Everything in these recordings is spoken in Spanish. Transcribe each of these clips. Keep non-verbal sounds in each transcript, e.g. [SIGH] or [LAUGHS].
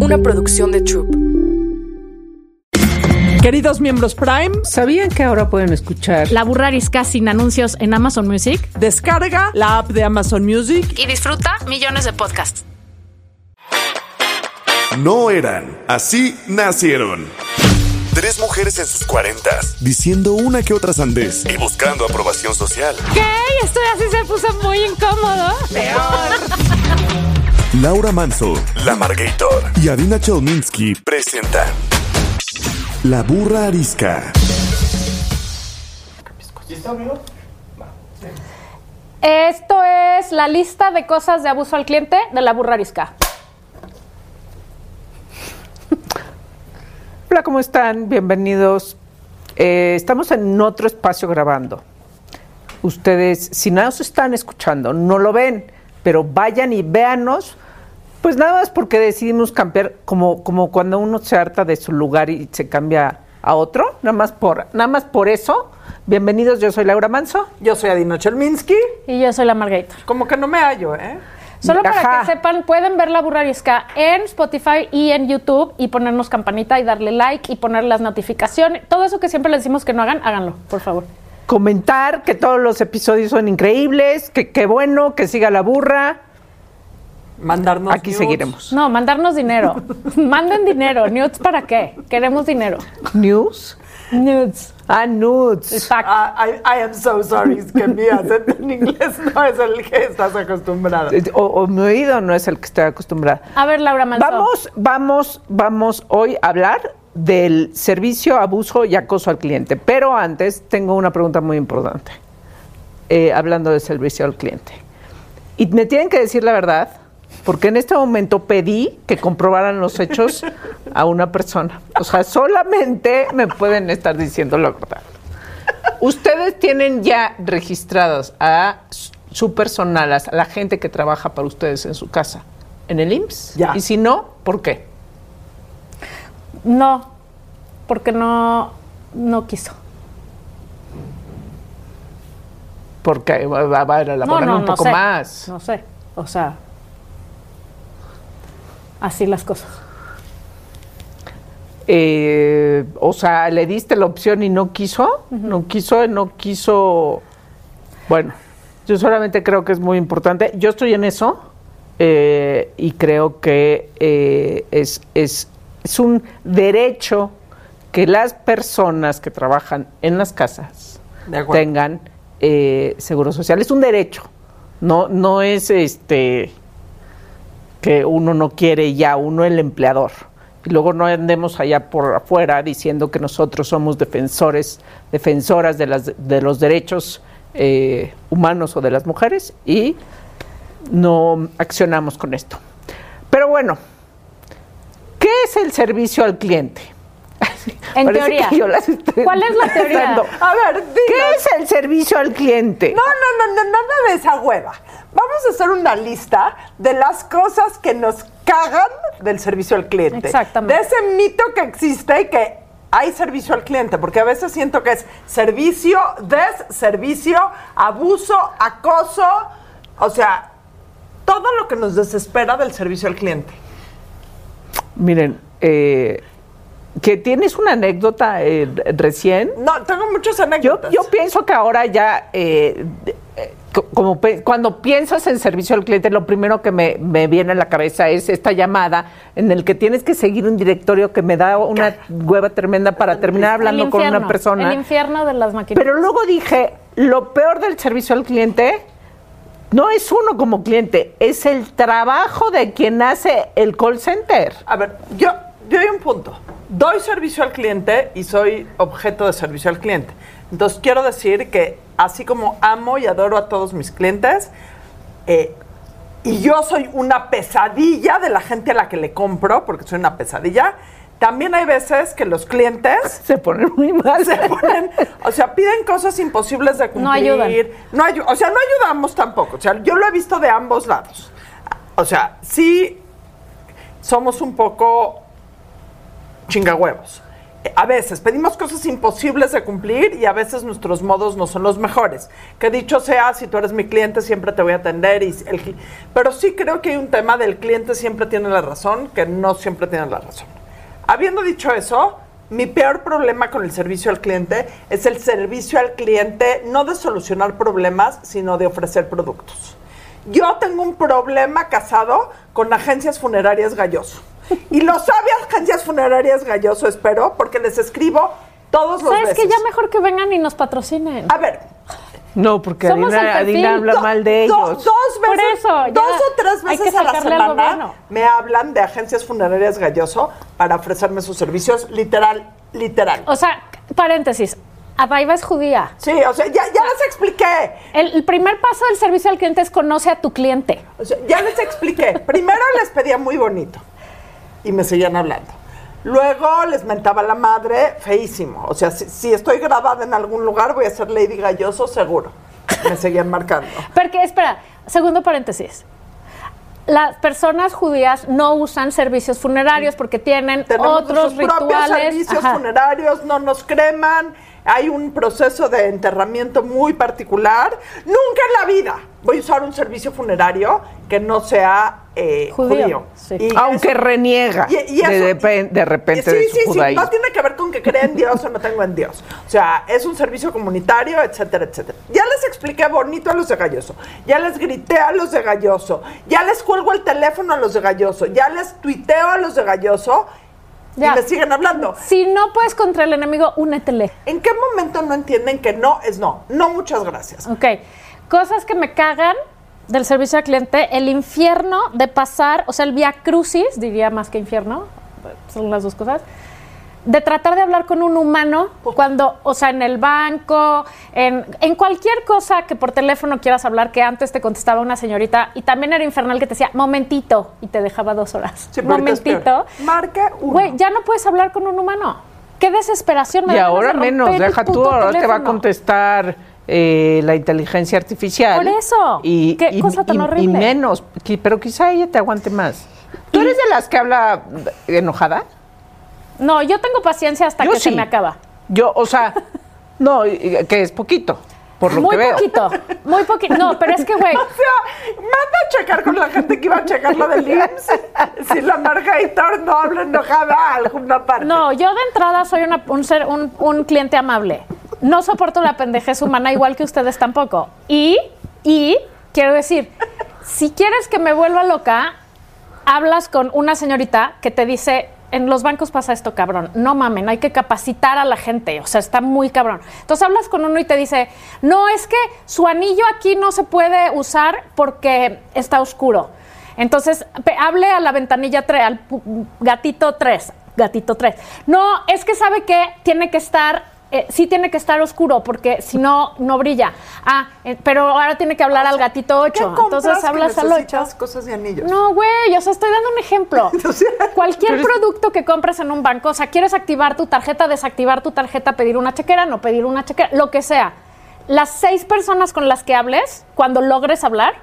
una producción de Troop. Queridos miembros Prime, ¿sabían que ahora pueden escuchar La Burra Arisca sin anuncios en Amazon Music? descarga la app de Amazon Music. Y disfruta millones de podcasts. No eran, así nacieron. Tres mujeres en sus cuarentas, diciendo una que otra sandez y buscando aprobación social. ¿Qué? Esto así se puso muy incómodo. Laura Manso, La Margator y Adina Chelminsky presentan La Burra Arisca. Esto es la lista de cosas de abuso al cliente de la Burra Arisca. [LAUGHS] Hola, ¿cómo están? Bienvenidos. Eh, estamos en otro espacio grabando. Ustedes, si no nos están escuchando, no lo ven, pero vayan y véanos. Pues nada más porque decidimos cambiar, como, como cuando uno se harta de su lugar y se cambia a otro, nada más por, nada más por eso. Bienvenidos, yo soy Laura Manso. Yo soy Adina Chelminsky. Y yo soy la Margator. Como que no me hallo, ¿eh? Solo para que sepan, pueden ver la Burra Arisca en Spotify y en YouTube y ponernos campanita y darle like y poner las notificaciones. Todo eso que siempre les decimos que no hagan, háganlo, por favor. Comentar que todos los episodios son increíbles, que qué bueno, que siga la burra. Mandarnos Aquí nudes. seguiremos. No, mandarnos dinero. [LAUGHS] Manden dinero. ¿Nudes para qué? Queremos dinero. News. Nudes. Ah, nudes. Exacto. Ah, I, I am so sorry, es que mi acento en inglés no es el que estás acostumbrada. O, o mi oído no es el que estoy acostumbrada. A ver, Laura Manso. Vamos, vamos, vamos hoy a hablar del servicio, abuso y acoso al cliente. Pero antes tengo una pregunta muy importante. Eh, hablando de servicio al cliente. Y me tienen que decir la verdad, porque en este momento pedí que comprobaran los hechos a una persona. O sea, solamente me pueden estar diciendo la verdad. Ustedes tienen ya registradas a su personal, a la gente que trabaja para ustedes en su casa, en el IMSS. Ya. Y si no, ¿por qué? No, porque no, no quiso. Porque va, va- va a elaborar un poco sé. más. No sé. O sea, así las cosas. Eh, o sea, le diste la opción y no quiso, no quiso, no quiso. Bueno, yo solamente creo que es muy importante. Yo estoy en eso eh, y creo que eh, es, es, es un derecho que las personas que trabajan en las casas tengan eh, seguro social. Es un derecho, no, no es este que uno no quiere ya, uno el empleador. Y luego no andemos allá por afuera diciendo que nosotros somos defensores, defensoras de, las, de los derechos eh, humanos o de las mujeres y no accionamos con esto. Pero bueno, ¿qué es el servicio al cliente? En Parece teoría. que yo las estoy ¿Cuál es la teoría? A ver, dinos. ¿Qué es el servicio al cliente? No, no, no, no, nada de esa hueva. Vamos a hacer una lista de las cosas que nos cagan del servicio al cliente. Exactamente. De ese mito que existe y que hay servicio al cliente, porque a veces siento que es servicio, des-servicio, abuso, acoso, o sea, todo lo que nos desespera del servicio al cliente. Miren, eh, que tienes una anécdota eh, recién. No, tengo muchas anécdotas. yo pienso que ahora ya, eh, eh, como cuando piensas en servicio al cliente, lo primero que me, me viene a la cabeza es esta llamada en el que tienes que seguir un directorio que me da una hueva tremenda para terminar hablando con una persona. El infierno de las maquinitas. Pero luego dije, lo peor del servicio al cliente no es uno como cliente, es el trabajo de quien hace el call center. A ver, yo, yo hay un punto. Doy servicio al cliente y soy objeto de servicio al cliente. Entonces quiero decir que así como amo y adoro a todos mis clientes, eh, y yo soy una pesadilla de la gente a la que le compro, porque soy una pesadilla, también hay veces que los clientes [LAUGHS] Se ponen muy mal. se ponen, o sea, piden cosas imposibles de cumplir. No ayudan. No ayu- o sea, no ayudamos tampoco. O sea, yo lo he visto de ambos lados. O sea, sí somos un poco chingahuevos. a veces pedimos cosas imposibles de cumplir y a veces nuestros modos no son los mejores. Que dicho sea, si tú eres mi cliente siempre te voy a atender. Y el pero sí creo que hay un tema del cliente siempre tiene la razón, que no siempre tiene la razón. Habiendo dicho eso, mi peor problema con el servicio al cliente es el servicio al cliente no de solucionar problemas, sino de ofrecer productos. Yo tengo un problema casado con agencias funerarias Galloso. Y lo sabe agencias funerarias Galloso, espero, porque les escribo todos los ¿Sabes que ya mejor que vengan y nos patrocinen? A ver, No, porque Somos Adina, habla do- mal de do- ellos. dos Por veces, eso, ya dos o tres veces a la semana me hablan de agencias funerarias Galloso para ofrecerme sus servicios, literal, literal. O sea, paréntesis, Adaiva es judía. Sí, o sea, ya, ya les expliqué. El, el primer paso del servicio al cliente es conoce a tu cliente. O sea, ya les expliqué. Primero les pedía muy bonito y me seguían hablando. Luego les mentaba la madre, feísimo. O sea, si, si estoy grabada en algún lugar, voy a ser Lady Galloso, seguro. Me seguían marcando. [LAUGHS] Porque, espera, segundo paréntesis. Las personas judías no usan servicios funerarios porque tienen Tenemos otros nuestros propios rituales. servicios Ajá. funerarios, no nos creman. Hay un proceso de enterramiento muy particular. Nunca en la vida voy a usar un servicio funerario que no sea eh, Judío, judío. sí. Y Aunque eso- reniega y- y eso- de, de repente sí, de su sí, sí, no tiene que ver con que crea en Dios o no tengo en Dios. O sea, es un servicio comunitario, etcétera, etcétera. Ya les expliqué bonito a los de Galloso, ya les grité a los de Galloso, ya les cuelgo el teléfono a los de Galloso, ya les tuiteo a los de Galloso Ya. y me siguen hablando. Si no puedes contra el enemigo, únetele. ¿En qué momento no entienden que no es no? No, muchas gracias. Ok. Cosas que me cagan del servicio al cliente, el infierno de pasar, o sea, el via crucis, diría más que infierno, son las dos cosas, de tratar de hablar con un humano cuando, o sea, en el banco, en, en cualquier cosa que por teléfono quieras hablar, que antes te contestaba una señorita y también era infernal que te decía, momentito, y te dejaba dos horas. Sí, momentito. uno. Güey, ya no puedes hablar con un humano. Qué desesperación. me Y ahora de menos, deja tú, ahora te va a contestar eh, la inteligencia artificial. Por eso. Y, Qué y- cosa tan y- horrible. y menos, pero quizá ella te aguante más. ¿Tú eres de las que habla enojada? No, yo tengo paciencia hasta Yo que se me acaba. Yo, o sea, [LAUGHS] no, que es poquito, por lo muy que veo. poquito, muy poquito. No, pero es que, güey, [LAUGHS] O sea, manda a checar con la gente que iba a checar lo del IMSS. si la Margarita no habla enojada a alguna parte. no, yo de entrada soy una- un, ser, un, un cliente amable. No soporto la pendejez humana igual que ustedes tampoco. Y, y, quiero decir, si quieres que me vuelva loca, hablas con una señorita que te dice, en los bancos pasa esto, cabrón. No mamen, hay que capacitar a la gente. O sea, está muy cabrón. Entonces hablas con uno y te dice, no, es que su anillo aquí no se puede usar porque está oscuro. Entonces, hable a la ventanilla 3, al gatito 3, gatito 3. No, es que sabe que tiene que estar, eh, sí tiene que estar oscuro porque si no, no brilla. Ah, eh, pero ahora tiene que hablar al gatito ¿Qué 8. compras Entonces que hablas al 8. necesitas cosas de anillos? No, güey, o sea, estoy dando un ejemplo. [LAUGHS] O sea, Cualquier producto que compres en un banco, o sea, quieres activar tu tarjeta, desactivar tu tarjeta, pedir una chequera, no pedir una chequera, lo que sea. Las seis personas con las que hables, cuando logres hablar,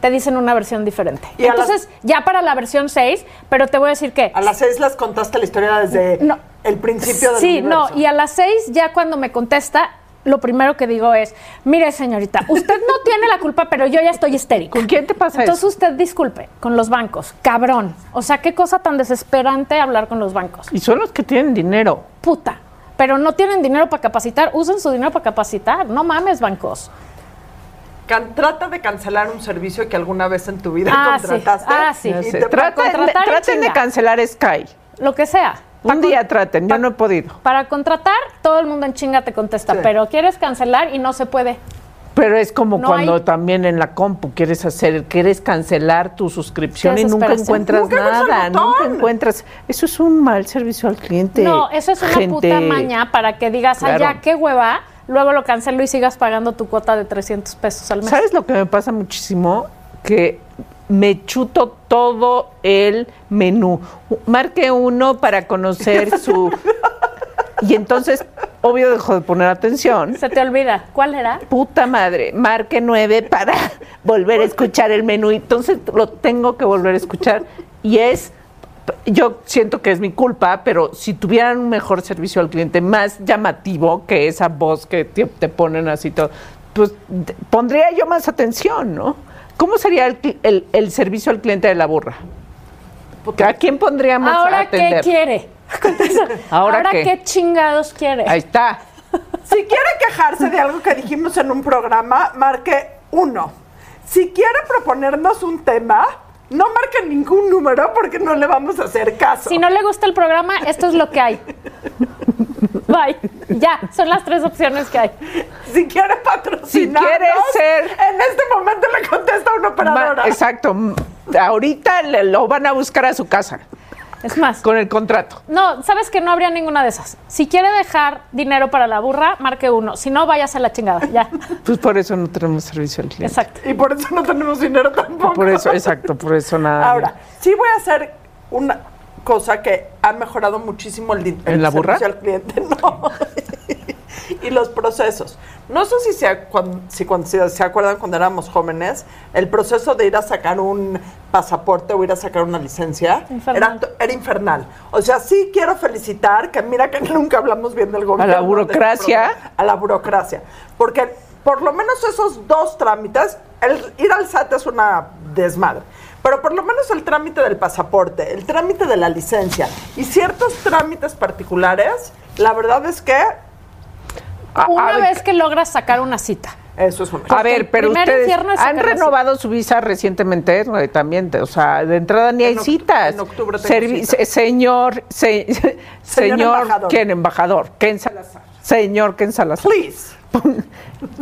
te dicen una versión diferente. Y las- Entonces, ya para la versión 6, pero te voy a decir que... A las seis les contaste la historia desde No. El principio del Sí, universo. no, y a las seis, ya cuando me contesta, lo primero que digo es, mire señorita, usted no tiene la culpa, pero yo ya estoy histérica. ¿Con quién te pasa Entonces eso? usted disculpe, con los bancos, cabrón. O sea, qué cosa tan desesperante hablar con los bancos. Y son los que tienen dinero. Puta. Pero no tienen dinero para capacitar, usen su dinero para capacitar. No mames, bancos. Can- trata de cancelar un servicio que alguna vez en tu vida Ah, sí. contrataste. Ah, sí. Y te- Traten, de, traten cancelar Sky. Lo que sea. Un con- día traten, yo no he podido. Para contratar, todo el mundo en chinga te contesta, Sí. pero quieres cancelar y no se puede. Pero es como No cuando hay- también en la compu quieres hacer, quieres cancelar tu suscripción y nunca encuentras Nunca nada, nunca encuentras. Eso es un mal servicio al cliente. No, eso es una gente. puta maña para que digas, ay, Claro. ya, qué hueva, luego lo cancelo y sigas pagando tu cuota de 300 pesos al mes. ¿Sabes lo que me pasa muchísimo? Que me chuto todo el menú. Marque uno para conocer [LAUGHS] su... Y entonces, obvio, dejo de poner atención. Se te olvida. ¿Cuál era? Puta madre, marque nueve para volver a escuchar el menú. Entonces lo tengo que volver a escuchar. Y es yo siento que es mi culpa, pero si tuvieran un mejor servicio al cliente, más llamativo que esa voz que te, te ponen así todo, pues te- pondría yo más atención, ¿no? ¿Cómo sería el, el- el servicio al cliente de la burra? ¿A quién pondríamos a ¿Ahora qué atender? quiere? [LAUGHS] ¿Ahora ¿Ahora qué? qué chingados quiere? Ahí está. Si quiere quejarse de algo que dijimos en un programa, marque uno. Si quiere proponernos un tema, no marque ningún número porque no le vamos a hacer caso. Si no le gusta el programa, esto es lo que hay. [LAUGHS] Bye. Ya, son las tres opciones que hay. Si quiere patrocinarnos, Si quiere ser- en este momento le contesta una Ma- operadora. exacto. M- Ahorita le- lo van a buscar a su casa Es más, con el contrato. no, sabes que no habría ninguna de esas. Si quiere dejar dinero para la burra, marque uno. Si no, váyase a la chingada. Ya. [LAUGHS] Pues por eso no tenemos servicio al cliente. Exacto. Y por eso no tenemos dinero tampoco. Por eso, exacto, por eso nada. Ahora, sí voy a hacer una cosa que ha mejorado muchísimo el, di- ¿En el la burra? servicio al cliente, [LAUGHS] no. Y los procesos. No sé si, se, cuando, si cuando se, se acuerdan cuando éramos jóvenes, el proceso de ir a sacar un pasaporte o ir a sacar una licencia Infernal. Era, era infernal. O sea, sí quiero felicitar, que mira que [LAUGHS] nunca hablamos bien del gobierno. la de burocracia. a la burocracia. Porque por lo menos esos dos trámites, el ir al SAT es una desmadre. Pero por lo menos el trámite del pasaporte, el trámite de la licencia y ciertos trámites particulares, la verdad es que A- a Una ver, vez que logras sacar una cita. eso es una... A ver, pero ustedes han renovado su visa recientemente, también, o sea, de entrada ni hay En citas. en octubre tengo Servi- cita. se- señor, se- [LAUGHS] señor, embajador. ¿quién embajador? Ken Salazar. Señor Ken Salazar. Please.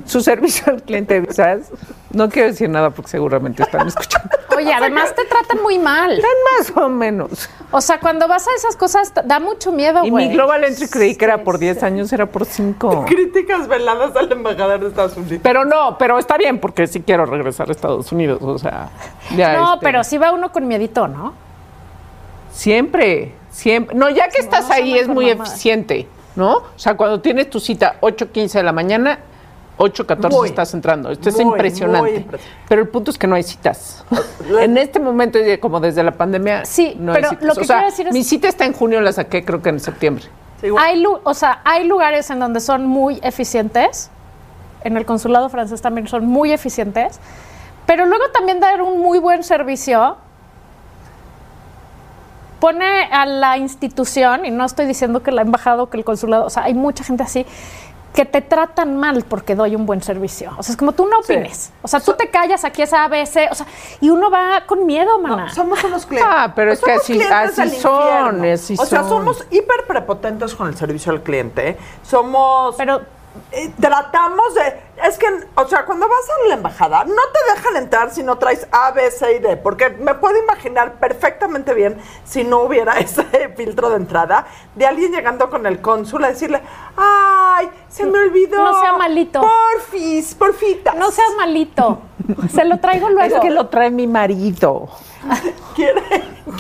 Su servicio al cliente de visas. No quiero decir nada porque seguramente están escuchando. Oye, además te tratan muy mal. Están más o menos. O sea, cuando vas a esas cosas, da mucho miedo, Y mi Global Entry creí que era por 10 años, era por 5. Críticas veladas al embajador de Estados Unidos. Pero no, pero está bien porque sí quiero regresar a Estados Unidos, o sea, ya, No, este, pero sí va uno con miedito, ¿no? siempre, siempre. No, ya que estás no ahí es muy eficiente, ¿no? O sea, cuando tienes tu cita 8:15 de la mañana, 8:14 Muy, estás entrando. Esto es impresionante. muy impresionante. Pero el punto es que no hay citas. [LAUGHS] en este momento, como desde la pandemia, Sí, no pero hay citas. lo que o sea, quiero decir es- mi cita está en junio, la saqué creo que en septiembre. Sí, igual. Hay, lu- o sea, hay lugares en donde son muy eficientes. En el consulado francés también son muy eficientes. Pero luego también dar un muy buen servicio pone a la institución, y no estoy diciendo que la embajada o que el consulado, o sea, hay mucha gente así, que te tratan mal porque doy un buen servicio. O sea, es como tú no Sí. opines. O sea, tú te callas aquí es ABC, o sea, y uno va con miedo, mana. No, somos unos clientes. Ah, pero es que así- así son, así o sea, son. somos hiper prepotentes con el servicio al cliente. Somos. Pero eh, tratamos de. Es que, o sea, cuando vas a la embajada, no te dejan entrar si no traes A, B, C y D. Porque me puedo imaginar perfectamente bien si no hubiera [LAUGHS] ese filtro de entrada de alguien llegando con el cónsul a decirle: ¡Ay, se me olvidó! No sea malito. Porfis, porfitas. no seas malito. Se lo traigo luego. Es que lo trae mi marido, [LAUGHS] Quiere,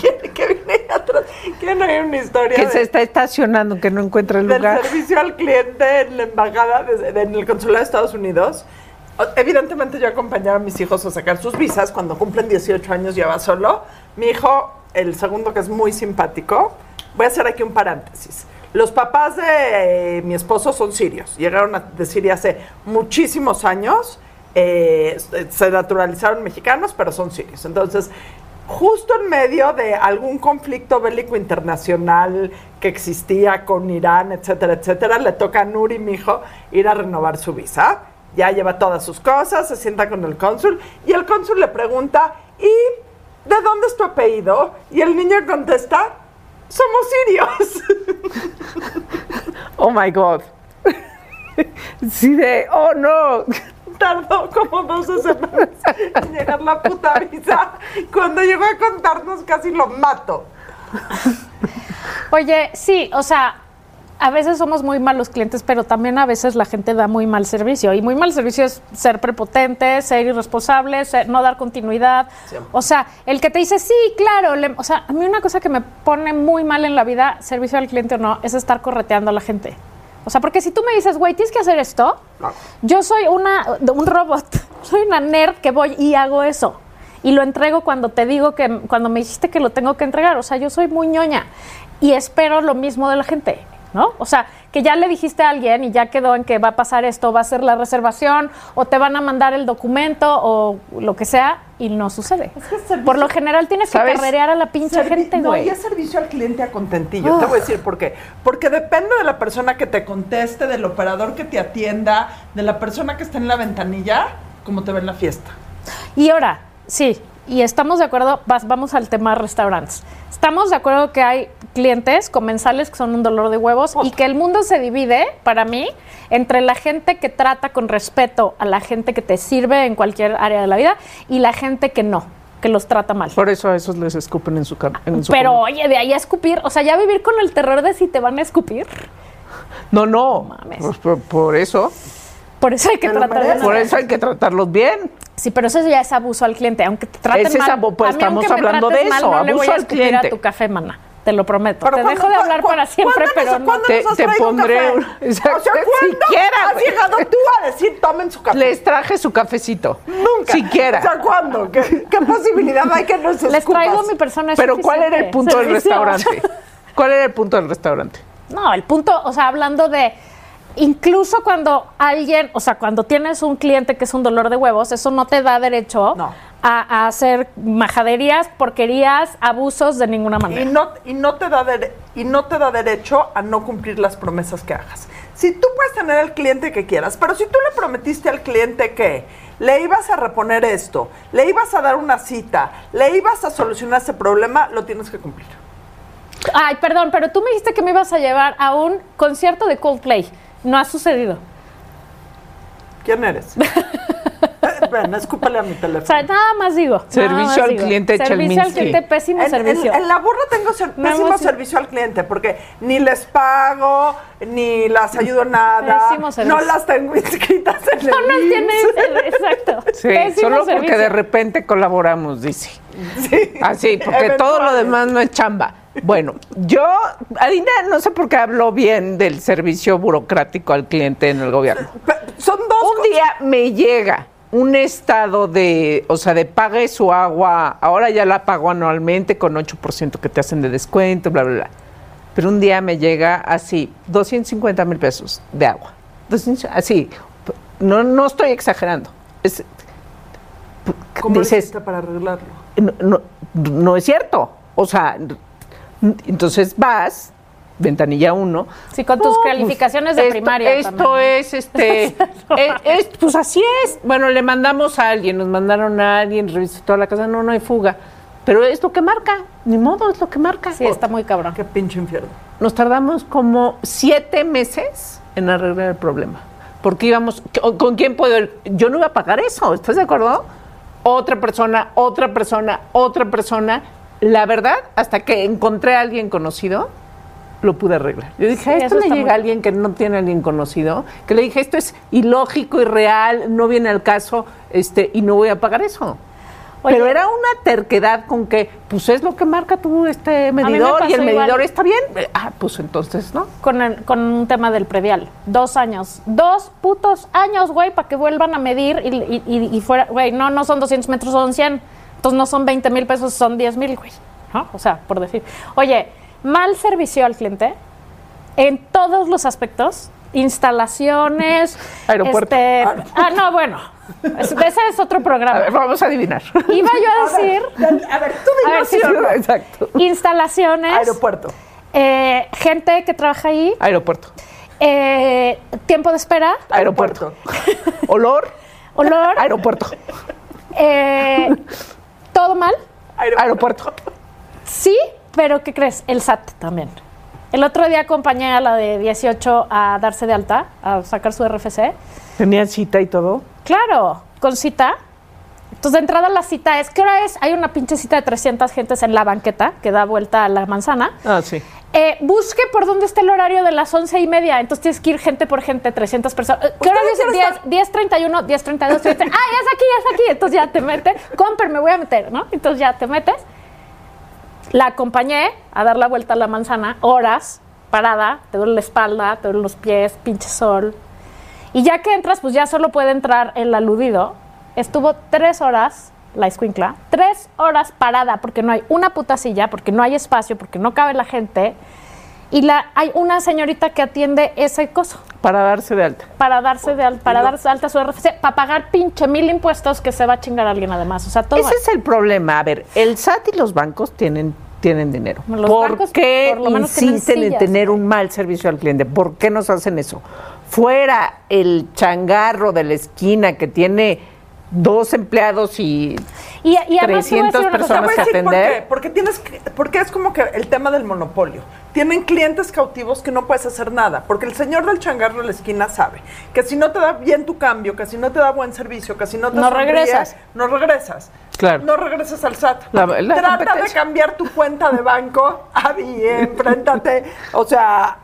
quiere que viene atrás. Quieren oír una historia que de- se está estacionando, que no encuentra el del lugar. servicio al cliente en la embajada, de- de- en el consulado de Estados Unidos. Evidentemente yo acompañaba a mis hijos a sacar sus visas. Cuando cumplen 18 años ya va solo. Mi hijo, el segundo que es muy simpático, voy a hacer aquí un paréntesis. Los papás de eh, mi esposo son sirios. Llegaron a- de Siria hace muchísimos años. eh, se naturalizaron mexicanos, pero son sirios. Entonces, justo en medio de algún conflicto bélico internacional que existía con Irán, etcétera, etcétera, le toca a Nuri, mi hijo, ir a renovar su visa. Ya lleva todas sus cosas, se sienta con el cónsul y el cónsul le pregunta, ¿y de dónde es tu apellido? Y el niño contesta, somos sirios. [LAUGHS] Oh my God. [LAUGHS] Sí, de, oh no. Tardó como 12 semanas en llegar la puta visa. Cuando llegó a contarnos casi lo mato. Oye, sí, o sea, a veces somos muy malos clientes, pero también a veces la gente da muy mal servicio. Y muy mal servicio es ser prepotente, ser irresponsable, ser- no dar continuidad. O sea, el que te dice, sí, claro. le- o sea, a mí una cosa que me pone muy mal en la vida, servicio al cliente o no, es estar correteando a la gente. O sea, porque si tú me dices, güey, tienes que hacer esto, No. yo soy una, un robot, [LAUGHS] soy una nerd que voy y hago eso. y lo entrego cuando te digo que, cuando me dijiste que lo tengo que entregar. O sea, yo soy muy ñoña y espero lo mismo de la gente. ¿No? O sea, que ya le dijiste a alguien y ya quedó en que va a pasar esto, va a ser la reservación, o te van a mandar el documento, o lo que sea, y no sucede. Es que es servicio- Por lo general tienes que carrerear a la pinche Servi- gente, No, güey. y es servicio al cliente a contentillo. Te voy a decir por qué. Porque depende de la persona que te conteste, del operador que te atienda, de la persona que está en la ventanilla, cómo te ve en la fiesta. Y ahora, sí, y estamos de acuerdo, vas- vamos al tema restaurantes. Estamos de acuerdo que hay clientes comensales que son un dolor de huevos y que el mundo se divide, para mí, entre la gente que trata con respeto a la gente que te sirve en cualquier área de la vida y la gente que no, que los trata mal. Por eso a esos les escupen en su cara. Pero oye, de ahí a escupir, o sea, ya vivir con el terror de si te van a escupir, No, no. mames. Pues por, por eso. Por eso hay que Te lo tratar de mereces. Por eso hay que tratarlos bien. Sí, pero eso ya es abuso al cliente, aunque te traten Ese es mal. abu- pues, a mí, estamos hablando de mal, eso, no le voy abuso a al cliente. a tu café, mana. Te lo prometo. Pero te ¿cuándo- dejo de hablar para siempre, ¿cuándo pero no. ¿cuándo Te- nos has te traído un pondré café? un- Exacto, O sea, si ¿cuándo quieras, has llegado tú a decir, tomen su café? Les traje su cafecito. Nunca. Siquiera. O sea, ¿cuándo? ¿Qué, qué posibilidad hay que nos Les traigo escupas? mi persona es Pero ¿cuál era el punto del restaurante? ¿Cuál era el punto del restaurante? [LAUGHS] No, el punto, o sea, hablando de incluso cuando alguien, o sea, cuando tienes un cliente que es un dolor de huevos, eso no te da derecho No. a, a hacer majaderías, porquerías, abusos de ninguna Y manera. no, y, no te da y no te da derecho a no cumplir las promesas que hagas. Si tú puedes tener al cliente que quieras, pero si tú le prometiste al cliente que le ibas a reponer esto, le ibas a dar una cita, le ibas a solucionar ese problema, lo tienes que cumplir. Ay, perdón, pero tú me dijiste que me ibas a llevar a un concierto de Coldplay. No ha sucedido. ¿Quién eres? [LAUGHS] Eh, Ven, escúpale a mi O teléfono. sea, nada más digo. Servicio más al digo. cliente Servicio al cliente, pésimo En, servicio. en- en la burra tengo ser- No pésimo servicio al cliente porque ni les pago, ni las ayudo nada, Pésimo servicio. no las tengo inscritas en no el nos IMSS. tiene exacto. [LAUGHS] Sí, Pésimo solo porque de repente colaboramos, dice. Sí. Así, porque todo lo demás no es chamba. Bueno, yo, Adina, no sé por qué habló bien del servicio burocrático al cliente en el gobierno. Son dos Un cosas. día me llega un estado de, o sea, de pague su agua, ahora ya la pago anualmente con 8% que te hacen de descuento, bla, bla, bla. Pero un día me llega así, 250 mil pesos de agua. 200 así, no, no estoy exagerando. Es, ¿Cómo dices, para arreglarlo? no, no, no es cierto. O sea, entonces vas, ventanilla 1. Sí, con tus calificaciones de primaria Esto también. es, este, [LAUGHS] es- es- pues así es. Bueno, le mandamos a alguien, nos mandaron a alguien, revisó toda la casa, no, no hay fuga. Pero es lo que marca, ni modo, es lo que marca. Sí, está muy cabrón. Qué pinche infierno. Nos tardamos como siete meses en arreglar el problema. Porque íbamos, ¿con con quién puedo ir? Yo no iba a pagar eso, ¿estás de acuerdo? Otra persona, otra persona, otra persona. La verdad, hasta que encontré a alguien conocido, lo pude arreglar. Yo dije, Sí, esto le llega muy- a alguien que no tiene a alguien conocido, que le dije, esto es ilógico, irreal, no viene al caso, este, y no voy a pagar eso. Oye. Pero era una terquedad con que, pues es lo que marca tu este me medidor y el medidor está bien. Ah, pues entonces, ¿no? Con, el- con un tema del predial. Dos años. Dos putos años, güey, para que vuelvan a medir y, y- y- y fuera. Güey, no, no son 200 metros, son 100. Entonces no son 20 mil pesos, son 10 mil, güey. ¿No? O sea, por decir. Oye, mal servicio al cliente en todos los aspectos. Instalaciones. [LAUGHS] Aeropuerto. este- ah, no, bueno. Es- ese es otro A programa. ver, vamos a adivinar. Iba yo a decir. A ver, A. Exacto. Instalaciones. Aeropuerto. eh, gente que trabaja ahí. Aeropuerto. eh, tiempo de espera. Aeropuerto. Olor. Olor. Aeropuerto. eh, todo mal. Aeropuerto. Sí, pero ¿qué crees? El SAT también. El otro día acompañé a la de 18 a darse de alta, a sacar su RFC. Tenía cita y todo. Claro, con cita. Entonces, de entrada la cita es, ¿qué hora es? Hay una pinche cita de 300 gentes en la banqueta que da vuelta a la manzana. Ah, sí. Eh, busque por dónde está el horario de las once y media. Entonces tienes que ir gente por gente, 300 personas. Eh, ¿Qué horario es? 10, 10, 31, 10, 32, 30. Ah, ya es aquí, ya es aquí. Entonces ya te metes. Comper, me voy a meter, ¿no? Entonces ya te metes. La acompañé a dar la vuelta a la manzana, horas, parada, te duele la espalda, te duelen los pies, pinche sol. Y ya que entras, pues ya solo puede entrar el aludido. Estuvo tres horas la escuincla, tres horas parada porque no hay una puta silla, porque no hay espacio, porque no cabe la gente. Y la, hay una señorita que atiende ese coso Para darse de alta. para darse de al- para darse de alta su RFC, para pagar pinche mil impuestos que se va a chingar alguien además. O sea, todo. Ese es el problema. A ver, el SAT y los bancos tienen, tienen dinero. Los ¿Por bancos, qué por lo insisten en tener un mal servicio al cliente? ¿Por qué nos hacen eso? Fuera el changarro de la esquina que tiene dos empleados y y, y además te voy a 300 decir una cosa, Te voy personas a que por atender. qué. Porque tienes que- porque es como que el tema del monopolio. Tienen clientes cautivos que no puedes hacer nada. Porque el señor del changarro de la esquina sabe que si no te da bien tu cambio, que si no te da buen servicio, que si no te No sonríe, regresas. No regresas. Claro. No regresas al SAT. La- la Trata de cambiar tu cuenta de banco a [LAUGHS] bien, enfréntate, o sea,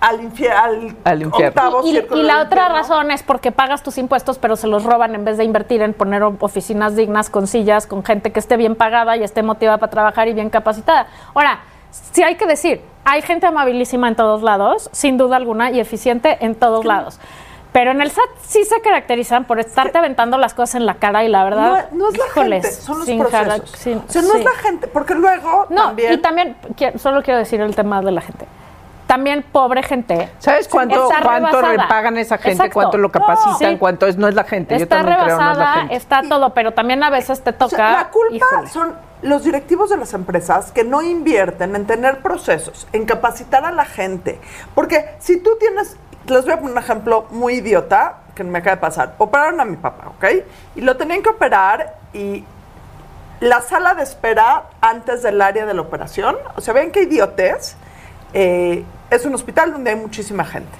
al, al, Al infierno. octavo Y, y- círculo y la otra infierno. razón es porque pagas tus impuestos, pero se los roban en vez de invertir en poner oficinas dignas con sillas, con gente que esté bien pagada y esté motivada para trabajar y bien capacitada. Ahora, sí hay que decir, hay gente amabilísima en todos lados, sin duda alguna, y eficiente en todos lados. Pero en el SAT sí se caracterizan por estarte aventando las cosas en la cara y la verdad, No, no es la híjoles, gente, son los sin cara- procesos. sin- o sea, no sí. es la gente, porque luego No, también... y también, quiero- solo quiero decir el tema de la gente. También pobre gente. ¿Sabes cuánto, Está cuánto rebasada. le pagan a esa gente? Exacto. ¿Cuánto lo capacitan? Sí. ¿Cuánto es? No es la gente. Yo Está también creo, no es la rebasada, gente. está todo, pero también a veces te O sea, toca. la culpa híjole. son los directivos de las empresas que no invierten en tener procesos, en capacitar a la gente. Porque si tú tienes, les voy a poner un ejemplo muy idiota que me acaba de pasar. Operaron a mi papá, ¿ok? Y lo tenían que operar y la sala de espera antes del área de la operación, o sea, ven qué idiotez, eh, es un hospital donde hay muchísima gente.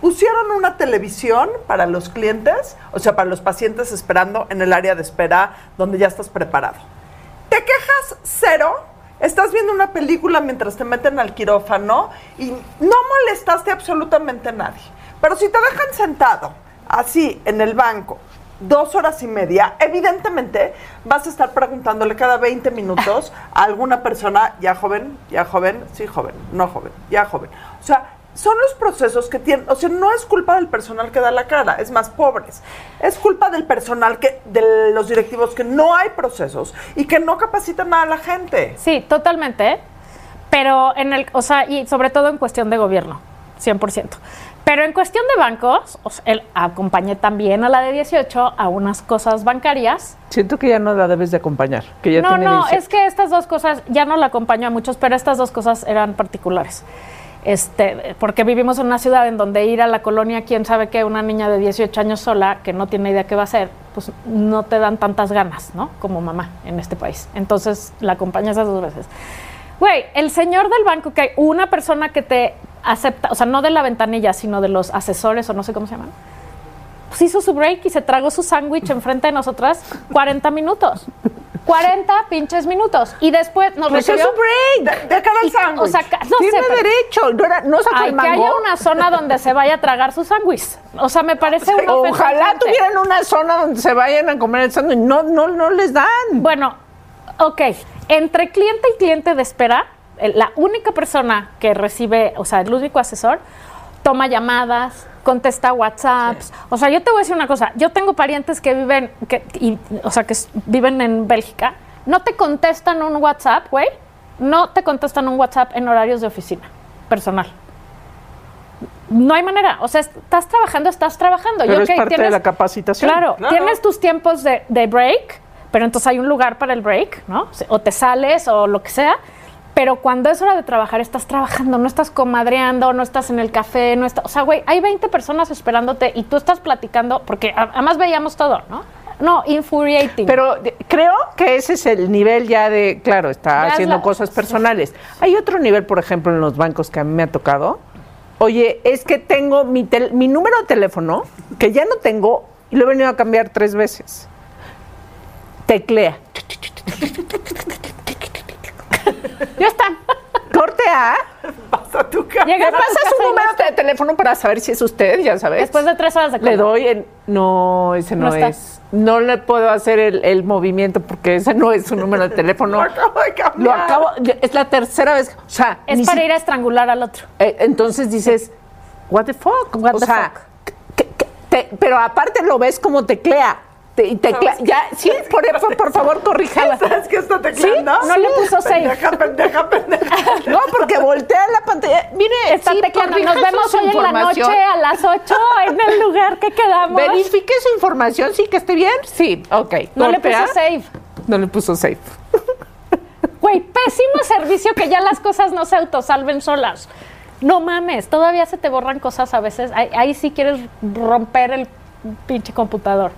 Pusieron una televisión para los clientes, o sea, para los pacientes esperando en el área de espera donde ya estás preparado. Te quejas cero, estás viendo una película mientras te meten al quirófano y no molestaste absolutamente a nadie. Pero si te dejan sentado así en el banco dos horas y media, evidentemente vas a estar preguntándole cada 20 minutos [LAUGHS] a alguna persona, ya joven, ya joven, sí joven, no joven, ya joven. O sea, son los procesos que tienen, o sea, no es culpa del personal que da la cara, es más pobres. Es culpa del personal que, de los directivos que no hay procesos y que no capacitan a la gente. Sí, totalmente. Pero en el, o sea, y sobre todo en cuestión de gobierno, 100%. Pero en cuestión de bancos, o sea, él acompañé también a la de 18 a unas cosas bancarias. Siento que ya no la debes de acompañar. Que ya no, tiene no, 18. es que estas dos cosas, ya no la acompaño a muchos, pero estas dos cosas eran particulares. Este, porque vivimos en una ciudad en donde ir a la colonia, quién sabe qué, una niña de 18 años sola, que no tiene idea qué va a hacer, pues no te dan tantas ganas, ¿no? Como mamá en este país. Entonces la acompañas esas dos veces. Güey, el señor del banco, que hay una persona que te acepta, o sea, no de la ventanilla, sino de los asesores, o no sé cómo se llaman, pues hizo su break y se tragó su sándwich enfrente de nosotras 40 minutos. 40 pinches minutos. Y después nos Pues es recibió... su break. De, de cara al y- sándwich. o sea, no Tiene sé, derecho. No, era- no sacó el que mango. haya una zona donde se vaya a tragar su sándwich. O sea, me parece una Ojalá tuvieran una zona donde se vayan a comer el sándwich. No, no, no les dan. Bueno, ok. Entre cliente y cliente de espera, la única persona que recibe, o sea, el único asesor, toma llamadas, contesta WhatsApps. O sea, yo te voy a decir una cosa. Yo tengo parientes que viven, que, y- o sea, que viven en Bélgica. No te contestan un WhatsApp, güey. No te contestan un WhatsApp en horarios de oficina personal. No hay manera. O sea, estás trabajando, estás trabajando. Pero Y, es parte de tienes- la capacitación. Claro, Claro. tienes tus tiempos de, de break, pero entonces hay un lugar para el break, ¿no? O te sales o lo que sea. Pero cuando es hora de trabajar, estás trabajando, no estás comadreando, no estás en el café, no estás. O sea, güey, hay 20 personas esperándote y tú estás platicando, porque además veíamos todo, ¿no? No, infuriating. Pero de- creo que ese es el nivel ya de, claro, está Ya es haciendo la- cosas personales. Hay otro nivel, por ejemplo, en los bancos que a mí me ha tocado. Oye, es que tengo mi, tel- mi número de teléfono, que ya no tengo, y lo he venido a cambiar tres veces. Teclea. ya está. Corte A. Vas a tu casa. Llegas Me a tu pasa su número de teléfono para saber si es usted, ya sabes. Después de tres horas de Le doy el... No, ese no, No está. es. No le puedo hacer el, el movimiento porque ese no es su número de teléfono. [LAUGHS] Lo acabo de cambiar. Lo acabo... Es la tercera vez. O sea... Es para si- ir a estrangular al otro. eh, entonces dices, what the fuck? What o the sea, fuck? que- que- te- pero aparte lo ves como teclea. Este, y tecla, ¿Sabes ya, sí, [LAUGHS] por, por, por favor, corríjala. ¿Sabes qué está tecleando? No le puso save. Pendeja, pendeja, pendeja. [LAUGHS] No, porque voltea la pantalla. Mire, Está sí, tecleando. corrija Nos vemos hoy en la noche a las 8 en el lugar que quedamos. Verifique su información, sí, que esté bien. Sí, ok. No le puso save. No le puso safe. Güey, pésimo servicio que ya las cosas no se autosalven solas. No mames, todavía se te borran cosas a veces. Ahí, ahí sí quieres romper el pinche computador.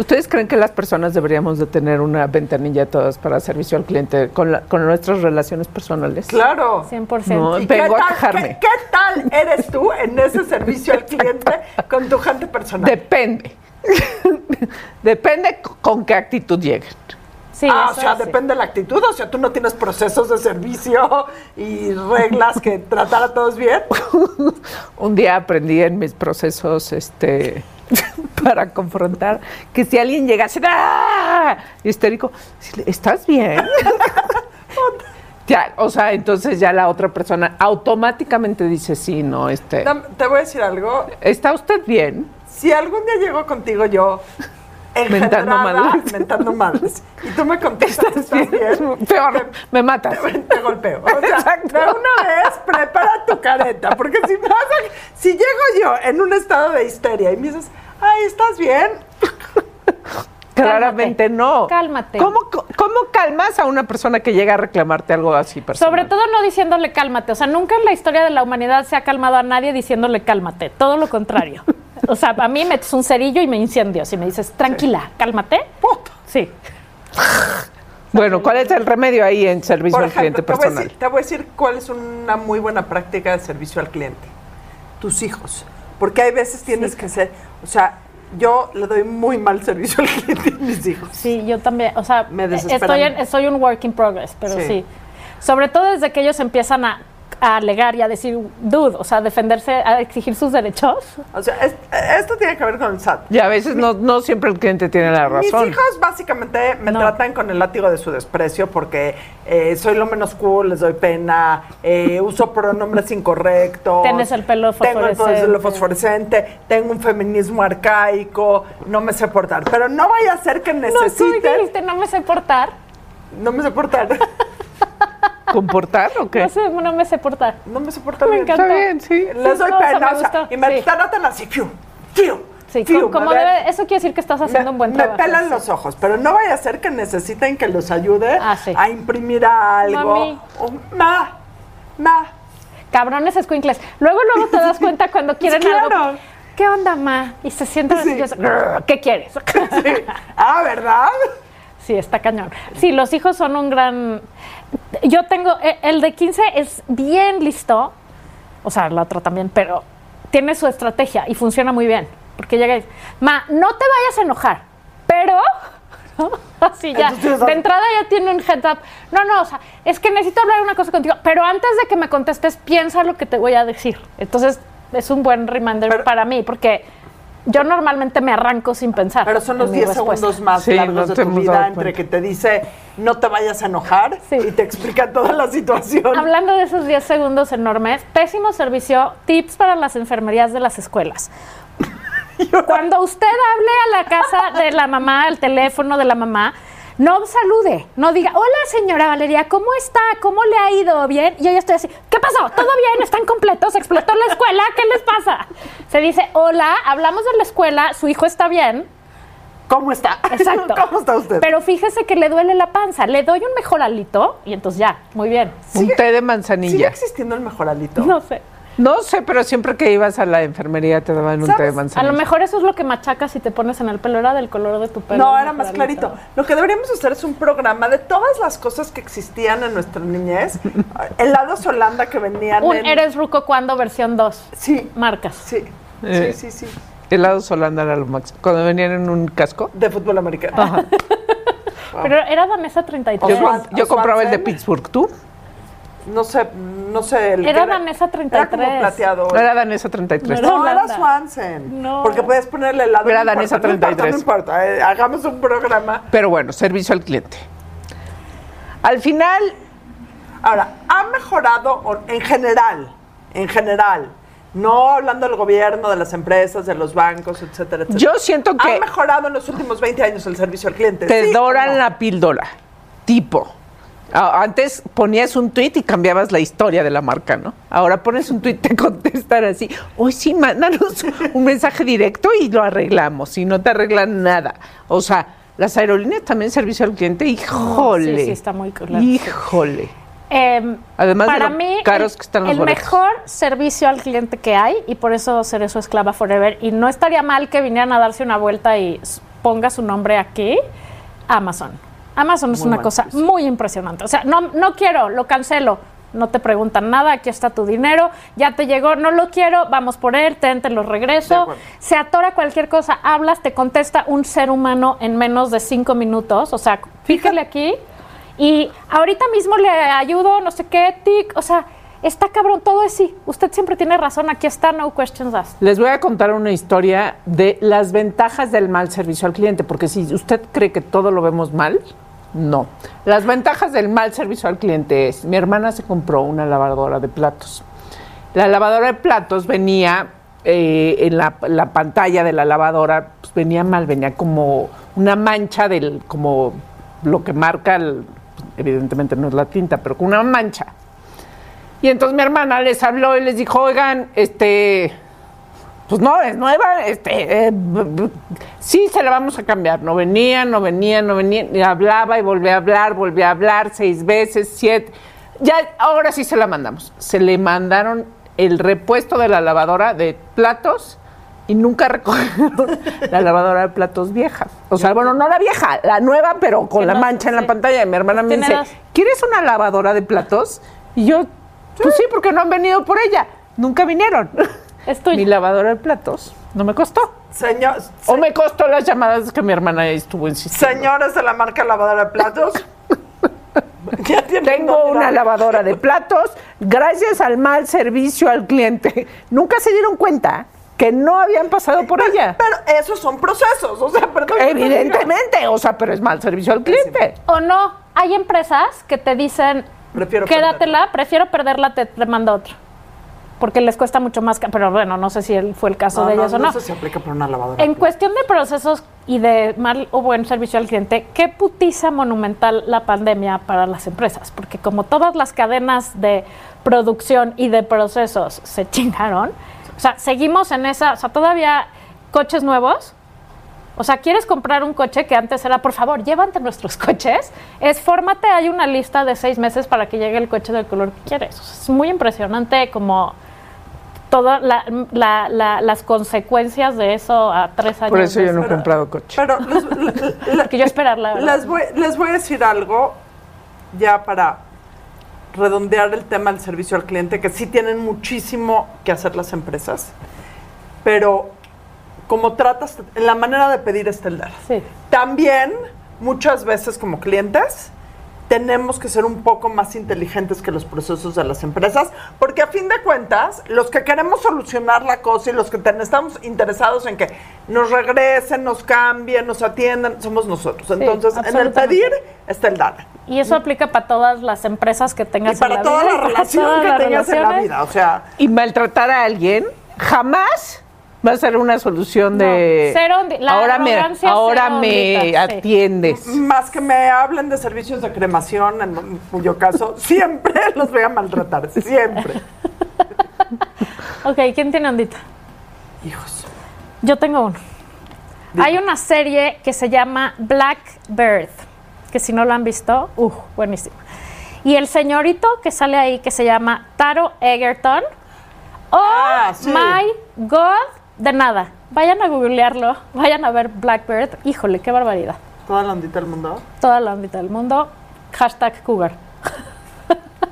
¿Ustedes creen que las personas deberíamos de tener una ventanilla todas para servicio al cliente con, la- con nuestras relaciones personales? Claro. 100%. No, ¿Y Vengo qué a tal- quejarme. ¿qué, qué tal eres tú en ese servicio al cliente con tu gente personal? Depende. [LAUGHS] Depende con qué actitud lleguen. Sí, ah, o sea, sí. depende de la actitud. O sea, tú no tienes procesos de servicio y reglas que tratar a todos bien. [LAUGHS] Un día aprendí en mis procesos este, [LAUGHS] para confrontar que si alguien llegase ¡ah! histérico, ¿estás bien? [LAUGHS] ya, o sea, entonces ya la otra persona automáticamente dice, sí, no, este, Te voy a decir algo. ¿está usted bien? Si algún día llego contigo yo Mentando madres. mentando madres, y tú me contestas, ¿estás bien? Peor, me matas. Te, te golpeo. O sea, Exacto. de una vez prepara tu careta, porque si me vas a- si llego yo en un estado de histeria y me dices, ay, ¿estás bien? [LAUGHS] Claramente no. Cálmate. ¿Cómo, ¿Cómo calmas a una persona que llega a reclamarte algo así personal? Sobre todo no diciéndole cálmate. O sea, nunca en la historia de la humanidad se ha calmado a nadie diciéndole cálmate. Todo lo contrario. [LAUGHS] O sea, a mí metes un cerillo y me incendio. Si me dices, tranquila, cálmate. Sí. Bueno, ¿cuál es el remedio ahí en servicio Por al cliente te voy, personal? decir, te voy a decir cuál es una muy buena práctica de servicio al cliente. Tus hijos. Porque hay veces tienes que ser, o sea, yo le doy muy mal servicio al cliente a mis hijos. Sí, yo también. O sea, Me desesperan. estoy, en, estoy un work in progress, pero Sí. sí. Sobre todo desde que ellos empiezan a, a alegar y a decir, dude, o sea, defenderse, a exigir sus derechos. O sea, es- esto tiene que ver con el SAT. Y a veces no, no siempre el cliente tiene la razón. Mis hijos básicamente me No. tratan con el látigo de su desprecio porque eh, soy lo menos cool, les doy pena, eh, uso pronombres incorrectos. Tienes el pelo Tengo el fosforescente. pelo fosforescente, tengo un feminismo arcaico, no me sé portar. Pero no vaya a ser que No, tú dijiste, no me sé portar. No me sé portar. [LAUGHS] ¿Comportar o qué? No, sé, no me sé portar. No me sé portar Me bien. encanta. Está bien, sí. Les doy pena, me y me Sí. tratan así, fiu, fiu, Sí, fiu, como, me debe- eso quiere decir que estás haciendo me, un buen me trabajo. pelan sí. los ojos, pero no vaya a ser que necesiten que los ayude Ah, sí. a imprimir algo. Mami. O, ma, ma. Cabrones escuincles. Luego, luego te das cuenta cuando [LAUGHS] quieren Claro. algo. ¿Qué onda, ma? Y se sientan así, Sí. yo sé, "Grr, ¿Qué quieres? Sí. Ah, ¿verdad? Sí, está cañón. Sí, los hijos son un gran... Yo tengo... eh, El de 15 es bien listo. O sea, el otro también, pero tiene su estrategia y funciona muy bien. Porque llega y dice, ma, no te vayas a enojar, pero... [LAUGHS] ¿no? Así ya. Entonces, De entrada ya tiene un heads up. No, no, o sea, es que necesito hablar una cosa contigo, pero antes de que me contestes, piensa lo que te voy a decir. Entonces, es un buen reminder Pero- para mí, porque yo normalmente me arranco sin pensar. Pero son los en mi 10 respuesta. segundos más Sí, largos no de tu vida entre que te dice no te vayas a enojar Sí. y te explica toda la situación. Hablando de esos 10 segundos enormes, pésimo servicio, tips para las enfermerías de las escuelas. [LAUGHS] Cuando usted hable a la casa de la mamá, al teléfono de la mamá, no salude, no diga, hola señora Valeria, ¿cómo está? ¿Cómo le ha ido? ¿Bien? Y yo ya estoy así, ¿qué pasó? ¿Todo bien? ¿Están completos? ¿Explotó la escuela? ¿Qué les pasa? Se dice, hola, hablamos de la escuela, su hijo está bien. ¿Cómo está? Exacto. [LAUGHS] ¿Cómo está usted? Pero fíjese que le duele la panza, le doy un mejor alito y entonces ya, muy bien. Un té de ¿Sigue manzanilla. existiendo el mejoralito? No sé. No sé, pero siempre que ibas a la enfermería te daban un té de ¿Sabes? A lo mejor eso es lo que machacas y te pones en el pelo. Era del color de tu pelo. No, era más clarito. Lo que deberíamos hacer es un programa de todas las cosas que existían en nuestra niñez. [LAUGHS] Helados Holanda que venían Un en... Eres Ruco cuando versión 2. Sí, Marcas. sí, Eh. sí, sí, sí. Helados Holanda era lo máximo. Cuando venían en un casco. De fútbol americano. [LAUGHS] Pero era Danesa 33. Yo, yo compraba el de. Pittsburgh. ¿Tú? No sé, no sé. El Era danesa Era 33. como plateado. No era danesa 33. No No, era. Swanson. No. Porque puedes ponerle helado. Era no danesa importa, no importa, 33. No importa, eh, hagamos un programa. Pero bueno, servicio al cliente. Al final, Ahora, ¿ha mejorado en general, en general, No hablando del gobierno, de las empresas, de los bancos, etcétera, etcétera. Yo siento que- Ha mejorado en los últimos 20 años el servicio al cliente. Te ¿sí o doran no? la píldora. Tipo. A- Antes ponías un tweet y cambiabas la historia de la marca, ¿no? Ahora pones un tweet, te [LAUGHS] contestan así. Hoy sí, mándanos un mensaje directo y lo arreglamos. Y no te arreglan nada. O sea, las aerolíneas también servicio al cliente, híjole. sí, sí, está muy claro. Híjole. Eh, Además de para lo mí, caros el, que están los el boletos. mejor servicio al cliente que hay, y por eso seré su esclava forever, y no estaría mal que vinieran a darse una vuelta y ponga su nombre aquí, Amazon. Amazon es Muy una cosa muy impresionante. O sea, no, no quiero, lo cancelo. No te preguntan nada, aquí está tu dinero, ya te llegó, no lo quiero, vamos por él, ten, te lo regreso. Se atora cualquier cosa, hablas, te contesta un ser humano en menos de cinco minutos. O sea, píquele aquí y ahorita mismo le ayudo, no sé qué, tic. O sea, está cabrón, todo es sí. Usted siempre tiene razón, aquí está, no questions asked. Les voy a contar una historia de las ventajas del mal servicio al cliente, porque si usted cree que todo lo vemos mal, no. Las ventajas del mal servicio al cliente es, mi hermana se compró una lavadora de platos. La lavadora de platos venía eh, en la, la pantalla de la lavadora, pues venía mal, venía como una mancha del, como lo que marca, evidentemente no es la tinta, pero con una mancha. Y entonces mi hermana les habló y les dijo, oigan, este, pues no, es nueva, este, eh, sí se la vamos a cambiar. No venía, no venía, no venía, y hablaba y volvía a hablar, volvía a hablar seis veces, siete. Ya, ahora sí se la mandamos. Se le mandaron el repuesto de la lavadora de platos y nunca [LAUGHS] recogieron la lavadora de platos vieja. O sea, bueno, no la vieja, la nueva, pero con la no, mancha en la sí. pantalla. Y mi hermana me dice. ¿quieres una lavadora de platos? Y yo, pues sí, porque no han venido por ella. Nunca vinieron. Es tuya. Mi lavadora de platos no me costó. Señor, O me costó las llamadas que mi hermana estuvo insistiendo. señores de la marca lavadora de platos. [LAUGHS] ya Tengo una lavadora de platos gracias al mal servicio al cliente. Nunca se dieron cuenta que no habían pasado por ella. Pero esos son procesos, o sea, perdón. Evidentemente, o sea, pero es mal servicio al cliente. O no, hay empresas que te dicen, Prefiero quédatela, prefiero perderla, te, te mando otra. Porque les cuesta mucho más, pero bueno, no sé si fue el caso No, de no, ellas o no no. sé si aplica para una lavadora. En cuestión de procesos y de mal o buen servicio al cliente, ¿qué putiza monumental la pandemia para las empresas? Porque como todas las cadenas de producción y de procesos se chingaron, o sea, seguimos en esa, o sea, todavía coches nuevos. O sea, ¿quieres comprar un coche que antes era, por favor, llévate nuestros coches? Es, fórmate, hay una lista de seis meses para que llegue el coche del color que quieres. O sea, es muy impresionante como todas la- la- la- las consecuencias de eso a tres años. Por eso yo no he comprado coche. Pero les, le- [LAUGHS] le- Que yo esperar, la les voy, les voy a decir algo ya para redondear el tema del servicio al cliente, que sí tienen muchísimo que hacer las empresas, pero como tratas, en la manera de pedir está el dar. Sí. También, muchas veces como clientes, tenemos que ser un poco más inteligentes que los procesos de las empresas, porque a fin de cuentas, los que queremos solucionar la cosa y los que ten- estamos interesados en que nos regresen, nos cambien, nos atiendan, somos nosotros. Entonces, en el pedir está el dar. Y eso aplica para todas las empresas que tengas Y para en la toda vida. la y para relación todas que las tengas en la vida. O sea, Y maltratar a alguien jamás va a ser una solución de... Cero la ahora me, ahora me ondita, sí. atiendes. más que me hablen de servicios de cremación, en cuyo caso [LAUGHS] siempre los voy a maltratar, siempre. [LAUGHS] Ok, ¿quién tiene ondita? Hijos. Yo tengo uno. Hay una serie que se llama Blackbird, que si no lo han visto, uh, buenísimo. Y el señorito que sale ahí, que se llama Taro Egerton, oh Ah, sí. my god, de nada. Vayan a googlearlo, vayan a ver Blackbird. Híjole, qué barbaridad. Toda la ondita del mundo. Toda la ámbito del mundo. Hashtag Cougar.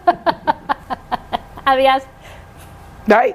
[LAUGHS] Adiós. Ay,